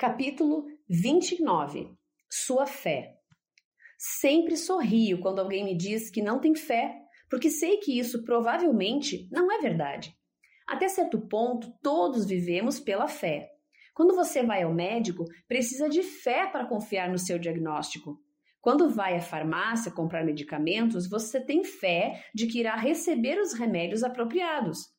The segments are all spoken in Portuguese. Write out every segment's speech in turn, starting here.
Capítulo 29 Sua fé. Sempre sorrio quando alguém me diz que não tem fé, porque sei que isso provavelmente não é verdade. Até certo ponto, todos vivemos pela fé. Quando você vai ao médico, precisa de fé para confiar no seu diagnóstico. Quando vai à farmácia comprar medicamentos, você tem fé de que irá receber os remédios apropriados.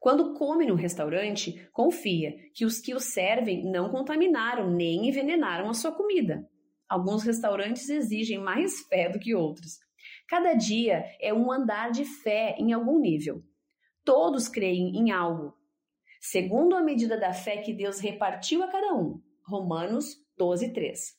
Quando come no restaurante, confia que os que o servem não contaminaram nem envenenaram a sua comida. Alguns restaurantes exigem mais fé do que outros. Cada dia é um andar de fé em algum nível. Todos creem em algo, segundo a medida da fé que Deus repartiu a cada um. Romanos 12, 3.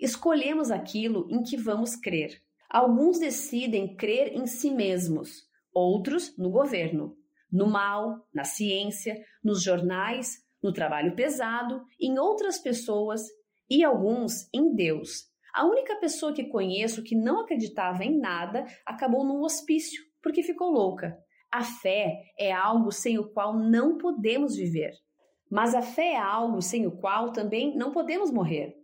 Escolhemos aquilo em que vamos crer. Alguns decidem crer em si mesmos, outros no governo no mal, na ciência, nos jornais, no trabalho pesado, em outras pessoas e alguns em Deus. A única pessoa que conheço que não acreditava em nada acabou num hospício porque ficou louca. A fé é algo sem o qual não podemos viver. Mas a fé é algo sem o qual também não podemos morrer.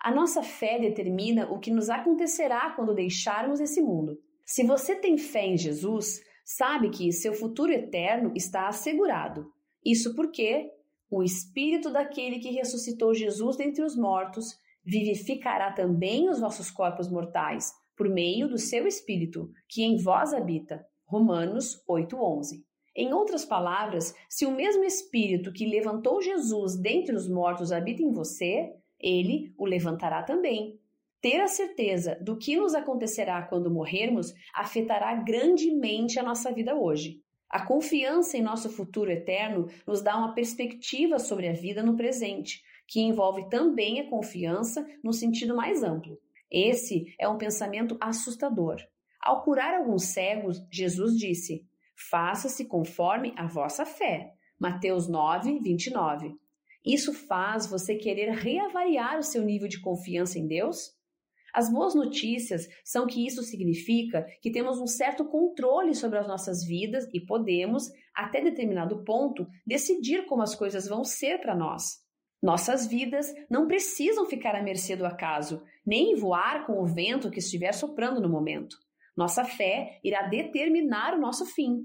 A nossa fé determina o que nos acontecerá quando deixarmos esse mundo. Se você tem fé em Jesus, sabe que seu futuro eterno está assegurado. Isso porque o espírito daquele que ressuscitou Jesus dentre os mortos vivificará também os vossos corpos mortais por meio do seu espírito, que em vós habita. Romanos 8:11. Em outras palavras, se o mesmo espírito que levantou Jesus dentre os mortos habita em você, ele o levantará também. Ter a certeza do que nos acontecerá quando morrermos afetará grandemente a nossa vida hoje. A confiança em nosso futuro eterno nos dá uma perspectiva sobre a vida no presente, que envolve também a confiança no sentido mais amplo. Esse é um pensamento assustador. Ao curar alguns cegos, Jesus disse: Faça-se conforme a vossa fé. Mateus 9, 29. Isso faz você querer reavaliar o seu nível de confiança em Deus? As boas notícias são que isso significa que temos um certo controle sobre as nossas vidas e podemos, até determinado ponto, decidir como as coisas vão ser para nós. Nossas vidas não precisam ficar à mercê do acaso, nem voar com o vento que estiver soprando no momento. Nossa fé irá determinar o nosso fim.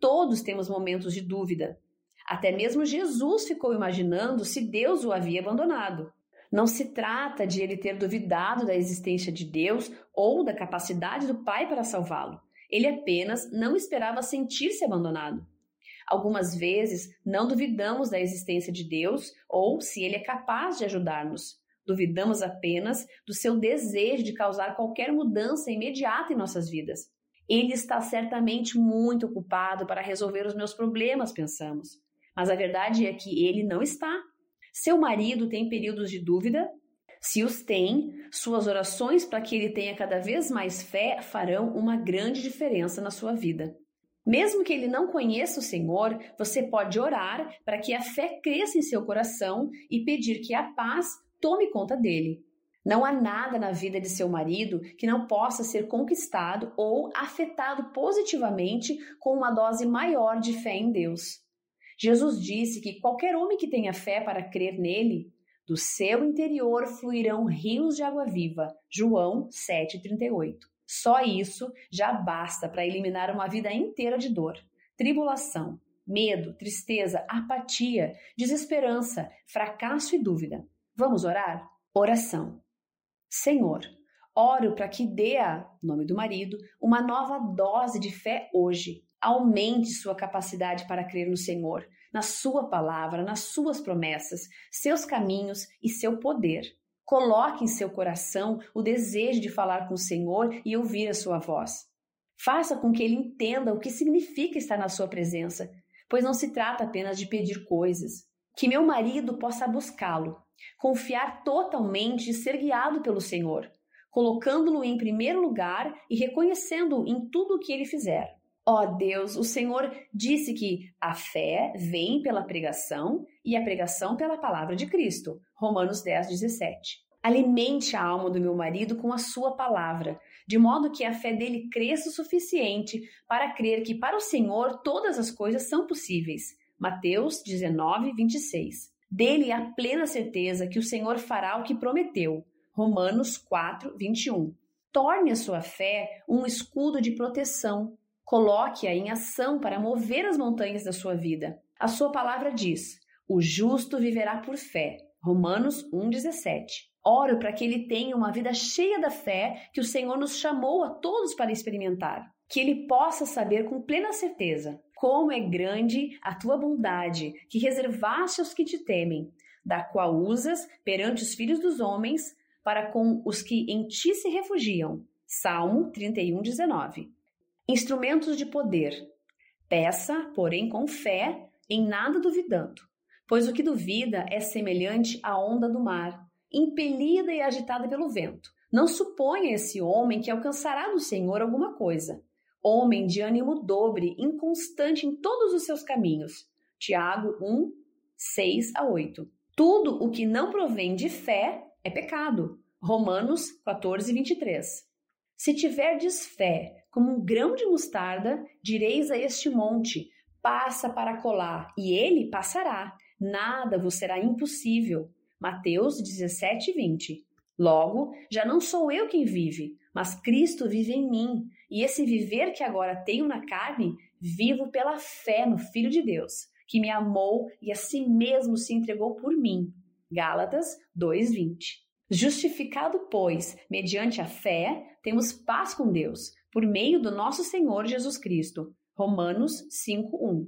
Todos temos momentos de dúvida. Até mesmo Jesus ficou imaginando se Deus o havia abandonado. Não se trata de ele ter duvidado da existência de Deus ou da capacidade do Pai para salvá-lo. Ele apenas não esperava sentir-se abandonado. Algumas vezes não duvidamos da existência de Deus ou se ele é capaz de ajudar-nos. Duvidamos apenas do seu desejo de causar qualquer mudança imediata em nossas vidas. Ele está certamente muito ocupado para resolver os meus problemas, pensamos. Mas a verdade é que ele não está. Seu marido tem períodos de dúvida? Se os tem, suas orações para que ele tenha cada vez mais fé farão uma grande diferença na sua vida. Mesmo que ele não conheça o Senhor, você pode orar para que a fé cresça em seu coração e pedir que a paz tome conta dele. Não há nada na vida de seu marido que não possa ser conquistado ou afetado positivamente com uma dose maior de fé em Deus. Jesus disse que qualquer homem que tenha fé para crer nele, do seu interior fluirão rios de água viva. João 7,38. Só isso já basta para eliminar uma vida inteira de dor, tribulação, medo, tristeza, apatia, desesperança, fracasso e dúvida. Vamos orar? Oração. Senhor, oro para que dê a nome do marido uma nova dose de fé hoje Aumente sua capacidade para crer no Senhor, na Sua palavra, nas Suas promessas, seus caminhos e seu poder. Coloque em seu coração o desejo de falar com o Senhor e ouvir a sua voz. Faça com que ele entenda o que significa estar na sua presença, pois não se trata apenas de pedir coisas. Que meu marido possa buscá-lo, confiar totalmente e ser guiado pelo Senhor, colocando-lo em primeiro lugar e reconhecendo-o em tudo o que ele fizer. Ó oh Deus, o Senhor disse que a fé vem pela pregação e a pregação pela palavra de Cristo. Romanos 10, 17. Alimente a alma do meu marido com a sua palavra, de modo que a fé dele cresça o suficiente para crer que para o Senhor todas as coisas são possíveis. Mateus 19, 26. Dele a plena certeza que o Senhor fará o que prometeu. Romanos 4, 21. Torne a sua fé um escudo de proteção. Coloque-a em ação para mover as montanhas da sua vida. A sua palavra diz: o justo viverá por fé. Romanos 1,17. Oro para que ele tenha uma vida cheia da fé que o Senhor nos chamou a todos para experimentar. Que ele possa saber com plena certeza como é grande a tua bondade, que reservaste aos que te temem, da qual usas perante os filhos dos homens para com os que em ti se refugiam. Salmo 31, 19. Instrumentos de poder. Peça, porém, com fé, em nada duvidando, pois o que duvida é semelhante à onda do mar, impelida e agitada pelo vento. Não suponha esse homem que alcançará do Senhor alguma coisa. Homem de ânimo dobre, inconstante em todos os seus caminhos. Tiago 1, 6 a 8. Tudo o que não provém de fé é pecado. Romanos 14, 23. Se tiverdes fé como um grão de mostarda, direis a este monte: passa para colar, e ele passará. Nada vos será impossível. Mateus 17, 20. Logo, já não sou eu quem vive, mas Cristo vive em mim, e esse viver que agora tenho na carne, vivo pela fé no Filho de Deus, que me amou e a si mesmo se entregou por mim. Gálatas 2:20. Justificado, pois, mediante a fé, temos paz com Deus, por meio do nosso Senhor Jesus Cristo. Romanos 5:1.